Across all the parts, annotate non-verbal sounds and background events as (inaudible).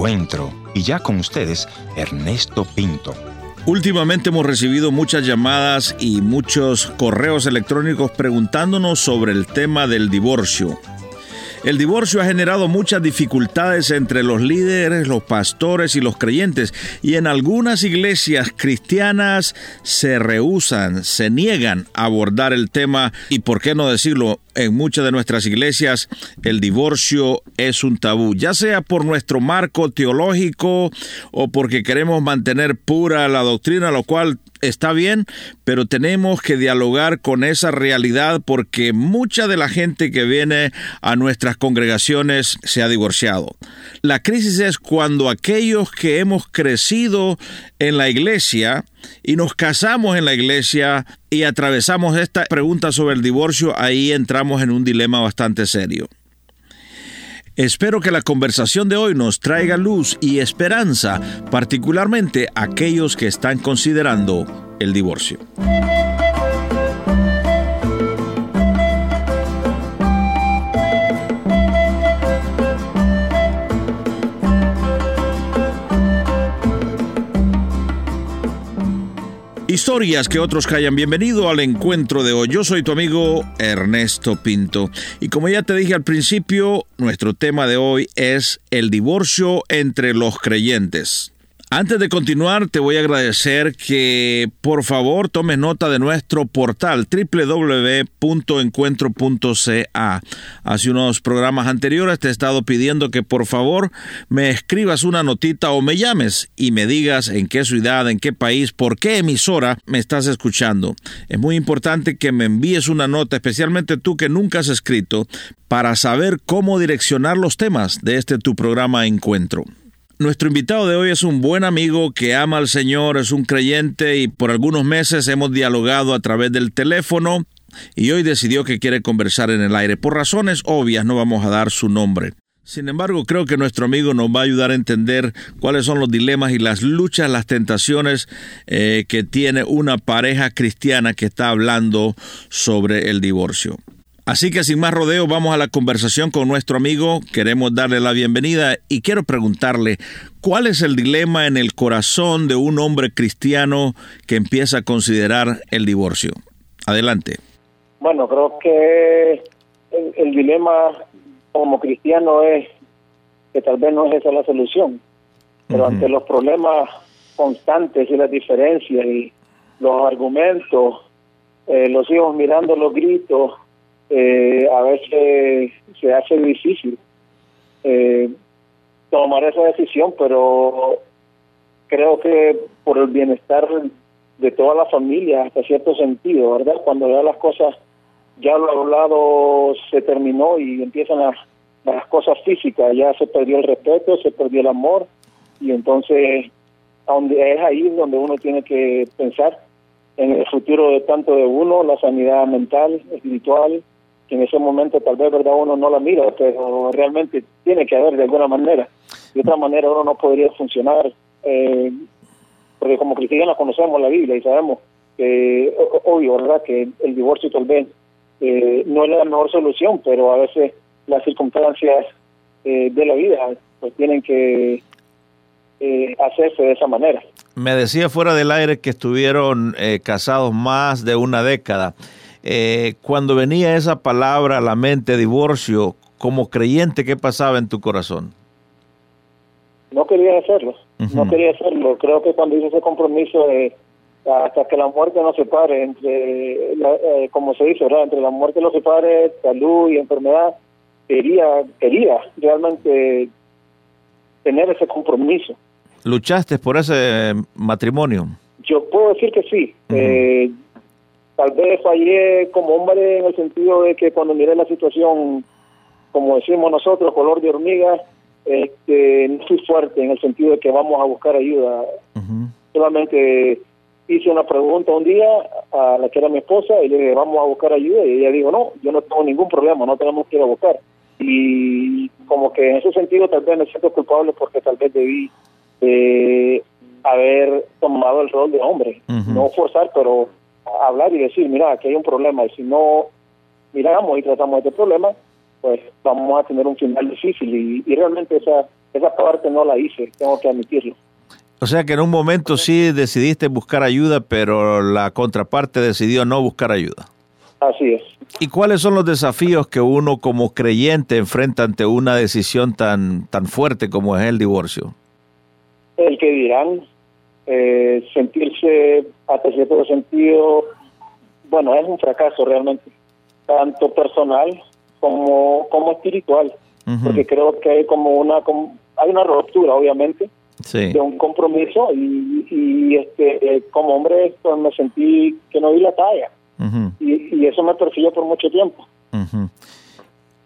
encuentro. Y ya con ustedes, Ernesto Pinto. Últimamente hemos recibido muchas llamadas y muchos correos electrónicos preguntándonos sobre el tema del divorcio. El divorcio ha generado muchas dificultades entre los líderes, los pastores y los creyentes, y en algunas iglesias cristianas se rehusan, se niegan a abordar el tema, y por qué no decirlo, en muchas de nuestras iglesias el divorcio es un tabú, ya sea por nuestro marco teológico o porque queremos mantener pura la doctrina, lo cual está bien, pero tenemos que dialogar con esa realidad porque mucha de la gente que viene a nuestras congregaciones se ha divorciado. La crisis es cuando aquellos que hemos crecido en la iglesia y nos casamos en la iglesia y atravesamos esta pregunta sobre el divorcio, ahí entramos en un dilema bastante serio. Espero que la conversación de hoy nos traiga luz y esperanza, particularmente a aquellos que están considerando el divorcio. Historias que otros callan. Bienvenido al encuentro de hoy. Yo soy tu amigo Ernesto Pinto. Y como ya te dije al principio, nuestro tema de hoy es el divorcio entre los creyentes. Antes de continuar, te voy a agradecer que por favor tomes nota de nuestro portal www.encuentro.ca. Hace unos programas anteriores te he estado pidiendo que por favor me escribas una notita o me llames y me digas en qué ciudad, en qué país, por qué emisora me estás escuchando. Es muy importante que me envíes una nota, especialmente tú que nunca has escrito, para saber cómo direccionar los temas de este tu programa Encuentro. Nuestro invitado de hoy es un buen amigo que ama al Señor, es un creyente y por algunos meses hemos dialogado a través del teléfono y hoy decidió que quiere conversar en el aire. Por razones obvias no vamos a dar su nombre. Sin embargo, creo que nuestro amigo nos va a ayudar a entender cuáles son los dilemas y las luchas, las tentaciones eh, que tiene una pareja cristiana que está hablando sobre el divorcio. Así que sin más rodeo vamos a la conversación con nuestro amigo. Queremos darle la bienvenida y quiero preguntarle cuál es el dilema en el corazón de un hombre cristiano que empieza a considerar el divorcio. Adelante. Bueno, creo que el, dilema como cristiano es que tal vez no es esa la solución, pero ante los problemas constantes y las diferencias y los argumentos, eh, los hijos mirando los gritos, eh, a veces se hace difícil eh, tomar esa decisión, pero creo que por el bienestar de toda la familia, hasta cierto sentido, ¿verdad? Cuando ya las cosas, ya lo hablado se terminó y empiezan las, cosas físicas, ya se perdió el respeto, se perdió el amor, y entonces donde es ahí donde uno tiene que pensar en el futuro de tanto de uno, la sanidad mental, espiritual, en ese momento tal vez verdad uno no la mira, pero realmente tiene que haber de alguna manera. De otra manera uno no podría funcionar, eh, porque como cristianos conocemos la Biblia y sabemos que, obvio, ¿verdad?, que el divorcio tal vez eh, no es la mejor solución, pero a veces las circunstancias eh, de la vida pues tienen que hacerse de esa manera. Me decía fuera del aire que estuvieron casados más de una década. Eh, cuando venía esa palabra a la mente, divorcio, como creyente, ¿qué pasaba en tu corazón? No quería hacerlo, no quería hacerlo. Creo que cuando hice ese compromiso de hasta que la muerte nos separe, entre, eh, como se dice, ¿verdad? entre la muerte nos separe, salud y enfermedad, quería, quería realmente tener ese compromiso. ¿Luchaste por ese matrimonio? Yo puedo decir que sí. eh, Tal vez fallé como hombre en el sentido de que cuando miré la situación, como decimos nosotros, color de hormiga, este, no fui fuerte en el sentido de que vamos a buscar ayuda. Solamente hice una pregunta un día a la que era mi esposa y le dije, vamos a buscar ayuda. Y ella dijo, no, yo no tengo ningún problema, no tenemos que ir a buscar. Y como que en ese sentido tal vez me siento culpable porque tal vez debí eh, haber tomado el rol de hombre. No forzar, pero hablar y decir, mira, aquí hay un problema, y si no miramos y tratamos este problema, pues vamos a tener un final difícil. Y, realmente esa esa parte no la hice, tengo que admitirlo. O sea que en un momento sí decidiste buscar ayuda, pero la contraparte decidió no buscar ayuda. Así es. ¿Y cuáles son los desafíos que uno como creyente enfrenta ante una decisión tan, tan fuerte como es el divorcio? El que dirán, eh, sentirse hasta cierto sentido, bueno, es un fracaso realmente, tanto personal como, como espiritual, porque creo que hay como una, hay una ruptura, obviamente, de un compromiso y, este eh, como hombre pues me sentí que no di la talla. Y, eso me persiguió por mucho tiempo.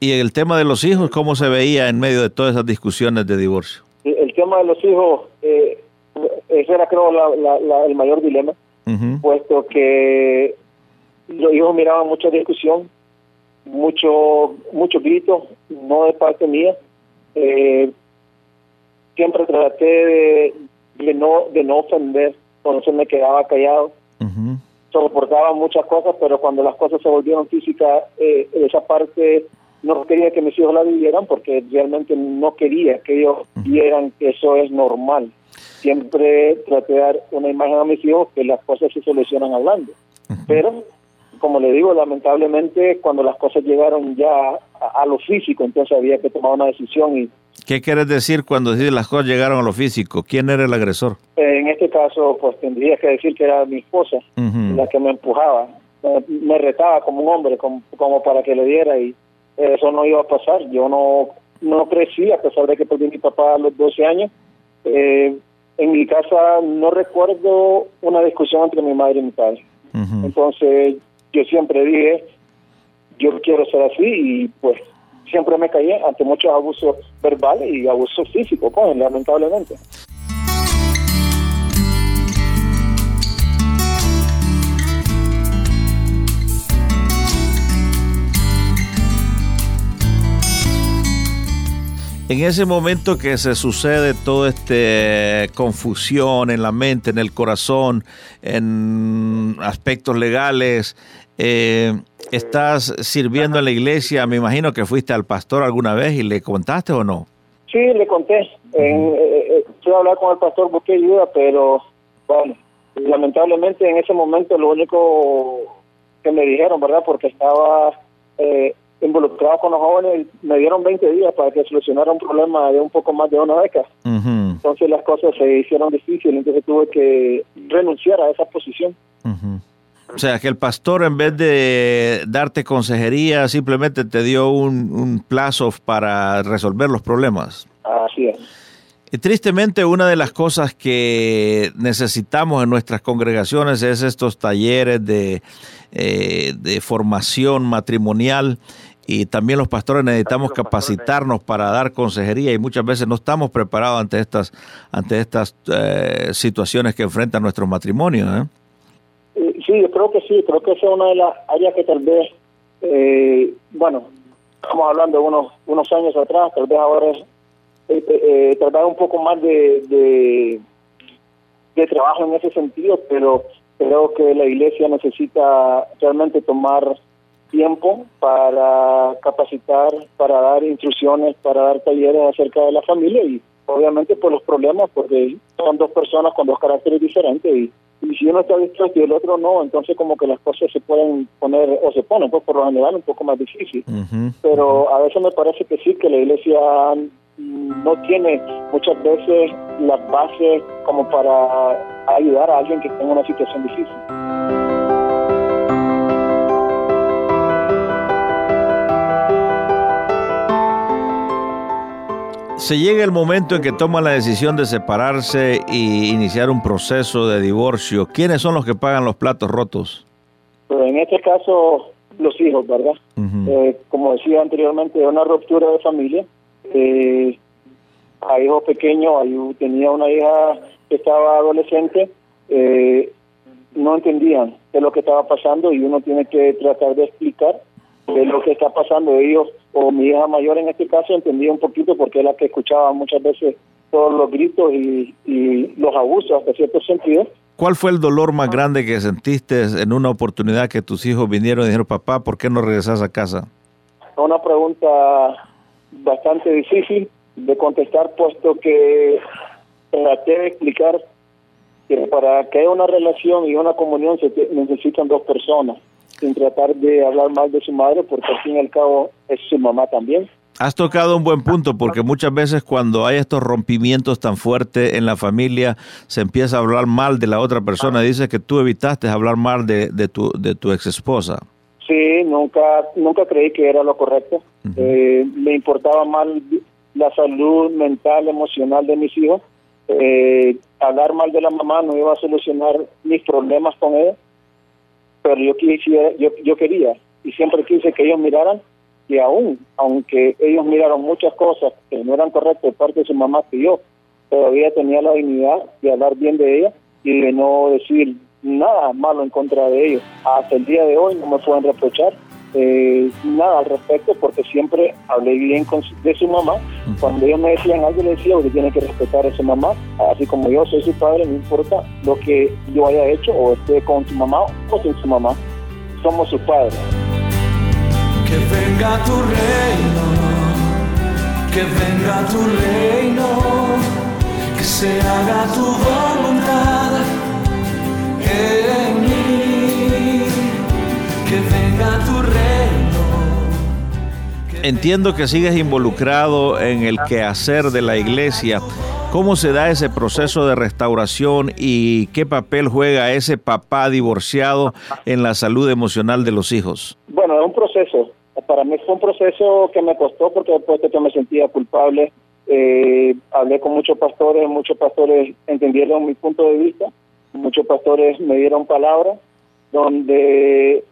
¿Y el tema de los hijos, cómo se veía en medio de todas esas discusiones de divorcio? El tema de los hijos, eh, ese era creo el mayor dilema, puesto que los hijos miraban mucha discusión, mucho mucho grito, no de parte mía. Eh, siempre traté de, de, no de no ofender, entonces me quedaba callado. Soportaba muchas cosas, pero cuando las cosas se volvieron físicas, eh, esa parte no quería que mis hijos la vivieran porque realmente no quería que ellos vieran que eso es normal. Siempre traté de dar una imagen a mis hijos que las cosas se solucionan hablando. Pero, como le digo, lamentablemente cuando las cosas llegaron ya a, a lo físico, entonces había que tomar una decisión y ¿Qué quieres decir cuando dices las cosas llegaron a lo físico? ¿Quién era el agresor? En este caso, pues tendría que decir que era mi esposa, la que me empujaba. Me, retaba como un hombre, como, para que le diera y eso no iba a pasar. Yo no, no crecí, a pesar de que perdí a mi papá a los 12 años. Eh, en mi casa no recuerdo una discusión entre mi madre y mi padre. Entonces, yo siempre dije, yo quiero ser así y pues siempre me caí ante muchos abusos verbales y abusos físicos, pues, lamentablemente. En ese momento que se sucede toda esta confusión en la mente, en el corazón, en aspectos legales, eh, estás sirviendo en la iglesia, me imagino que fuiste al pastor alguna vez y le contaste o no. Sí, le conté. En, eh, eh, fui a hablar con el pastor, busqué ayuda, pero bueno, lamentablemente en ese momento lo único que me dijeron, ¿verdad? Porque estaba eh, involucrado con los jóvenes, me dieron 20 días para que solucionara un problema de un poco más de una década. Entonces las cosas se hicieron difíciles, entonces tuve que renunciar a esa posición. O sea, que el pastor en vez de darte consejería, simplemente te dio un, plazo para resolver los problemas. Así es. Y tristemente una de las cosas que necesitamos en nuestras congregaciones es estos talleres de, eh, de formación matrimonial y también los pastores necesitamos capacitarnos para dar consejería y muchas veces no estamos preparados ante estas, ante estas eh, situaciones que enfrentan nuestros matrimonios. ¿eh? Sí, yo creo que sí, creo que esa es una de las áreas que tal vez, eh, bueno, estamos hablando de unos, unos años atrás, tal vez ahora es eh, eh, tratar un poco más de, de, de trabajo en ese sentido, pero creo que la iglesia necesita realmente tomar tiempo para capacitar, para dar instrucciones, para dar talleres acerca de la familia y obviamente por los problemas, porque son dos personas con dos caracteres diferentes y y si uno está dispuesto y el otro no, entonces como que las cosas se pueden poner, o se ponen pues por lo general un poco más difícil. Pero a veces me parece que sí, que la iglesia no tiene muchas veces las bases como para ayudar a alguien que tenga una situación difícil. Se llega el momento en que toma la decisión de separarse y iniciar un proceso de divorcio. ¿Quiénes son los que pagan los platos rotos? Pues en este caso, los hijos, ¿verdad? Eh, como decía anteriormente, una ruptura de familia. Eh, a hijo pequeño, tenía una hija que estaba adolescente, eh, no entendían de lo que estaba pasando y uno tiene que tratar de explicar de lo que está pasando. Ellos o mi hija mayor en este caso entendía un poquito porque es la que escuchaba muchas veces todos los gritos y, los abusos hasta cierto sentido. ¿Cuál fue el dolor más grande que sentiste en una oportunidad que tus hijos vinieron y dijeron, papá, ¿por qué no regresas a casa? Una pregunta bastante difícil, de contestar, puesto que traté de explicar que para que haya una relación y una comunión se necesitan dos personas, sin tratar de hablar mal de su madre, porque al fin y al cabo es su mamá también. Has tocado un buen punto porque muchas veces cuando hay estos rompimientos tan fuertes en la familia se empieza a hablar mal de la otra persona. Dices que tú evitaste hablar mal de, de tu, de tu ex esposa. Sí, nunca, nunca creí que era lo correcto. Eh, me importaba más la salud mental, emocional de mis hijos. Eh, hablar mal de la mamá no iba a solucionar mis problemas con ella, pero yo quisiera, yo, yo quería y siempre quise que ellos miraran y aún, aunque ellos miraron muchas cosas que no eran correctas de parte de su mamá que yo, todavía tenía la dignidad de hablar bien de ella y de no decir nada malo en contra de ellos. Hasta el día de hoy no me pueden reprochar eh, nada al respecto porque siempre hablé bien con, de su mamá. Cuando ellos me decían algo, le decía, usted tiene que respetar a su mamá, así como yo soy su padre, no importa lo que yo haya hecho o esté con su mamá o sin su mamá, somos su padre. Que venga tu reino, que venga tu reino, que se haga tu voluntad Entiendo que sigues involucrado en el quehacer de la iglesia. ¿Cómo se da ese proceso de restauración y qué papel juega ese papá divorciado en la salud emocional de los hijos? Bueno, es un proceso para mí fue un proceso que me costó porque después de que me sentía culpable, eh, hablé con muchos pastores, muchos pastores entendieron mi punto de vista, muchos pastores me dieron palabras donde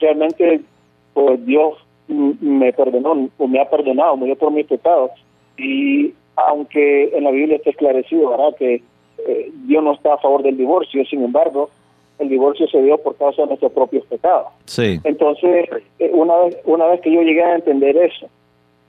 realmente pues Dios me perdonó o me ha perdonado, dio por mis pecados y aunque en la Biblia está esclarecido, ¿verdad? que eh, Dios no está a favor del divorcio, sin embargo, el divorcio se dio por causa de nuestros propios pecados. Sí. Entonces, eh, una vez, una vez que yo llegué a entender eso,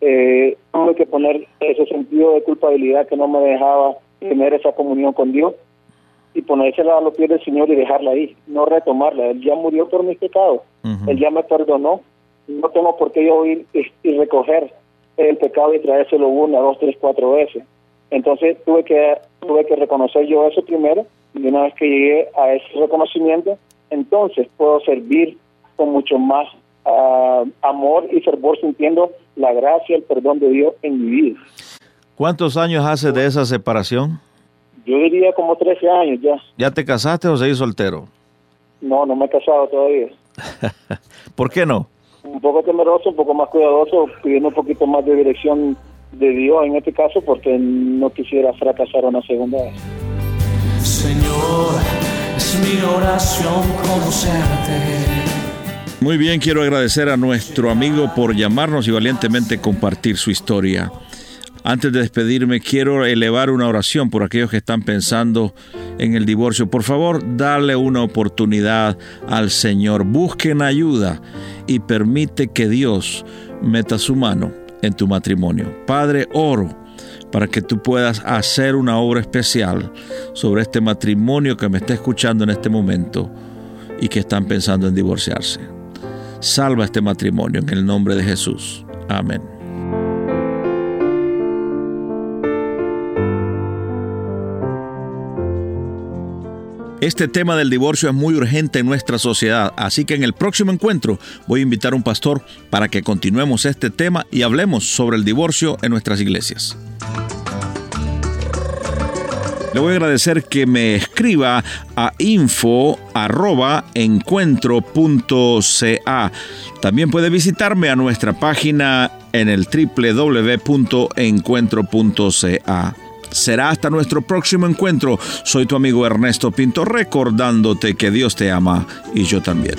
eh, tuve que poner ese sentido de culpabilidad que no me dejaba tener esa comunión con Dios y ponérsela a los pies del Señor y dejarla ahí, no retomarla. Él ya murió por mis pecados, Él ya me perdonó, no tengo por qué yo ir y, recoger el pecado y traérselo una, dos, tres, cuatro veces. Entonces tuve que tuve que reconocer yo eso primero y una vez que llegué a ese reconocimiento, entonces puedo servir con mucho más ah, amor y fervor sintiendo la gracia, el perdón de Dios en mi vida. ¿Cuántos años hace de esa separación? Yo diría como 13 años ya. ¿Ya te casaste o seguís soltero? No, no me he casado todavía. (laughs) ¿Por qué no? Un poco temeroso, un poco más cuidadoso, pidiendo un poquito más de dirección de Dios en este caso porque no quisiera fracasar una segunda vez. Señor, es mi oración conocerte. Muy bien, quiero agradecer a nuestro amigo por llamarnos y valientemente compartir su historia. Antes de despedirme, quiero elevar una oración por aquellos que están pensando en el divorcio. Por favor, dale una oportunidad al Señor. Busquen ayuda y permite que Dios meta su mano en tu matrimonio. Padre, oro para que tú puedas hacer una obra especial sobre este matrimonio que me está escuchando en este momento y que están pensando en divorciarse. Salva este matrimonio en el nombre de Jesús. Amén. Este tema del divorcio es muy urgente en nuestra sociedad, así que en el próximo encuentro voy a invitar a un pastor para que continuemos este tema y hablemos sobre el divorcio en nuestras iglesias. Le voy a agradecer que me escriba a info@encuentro.ca. También puede visitarme a nuestra página en el www.encuentro.ca. Será hasta nuestro próximo encuentro. Soy tu amigo Ernesto Pinto recordándote que Dios te ama y yo también.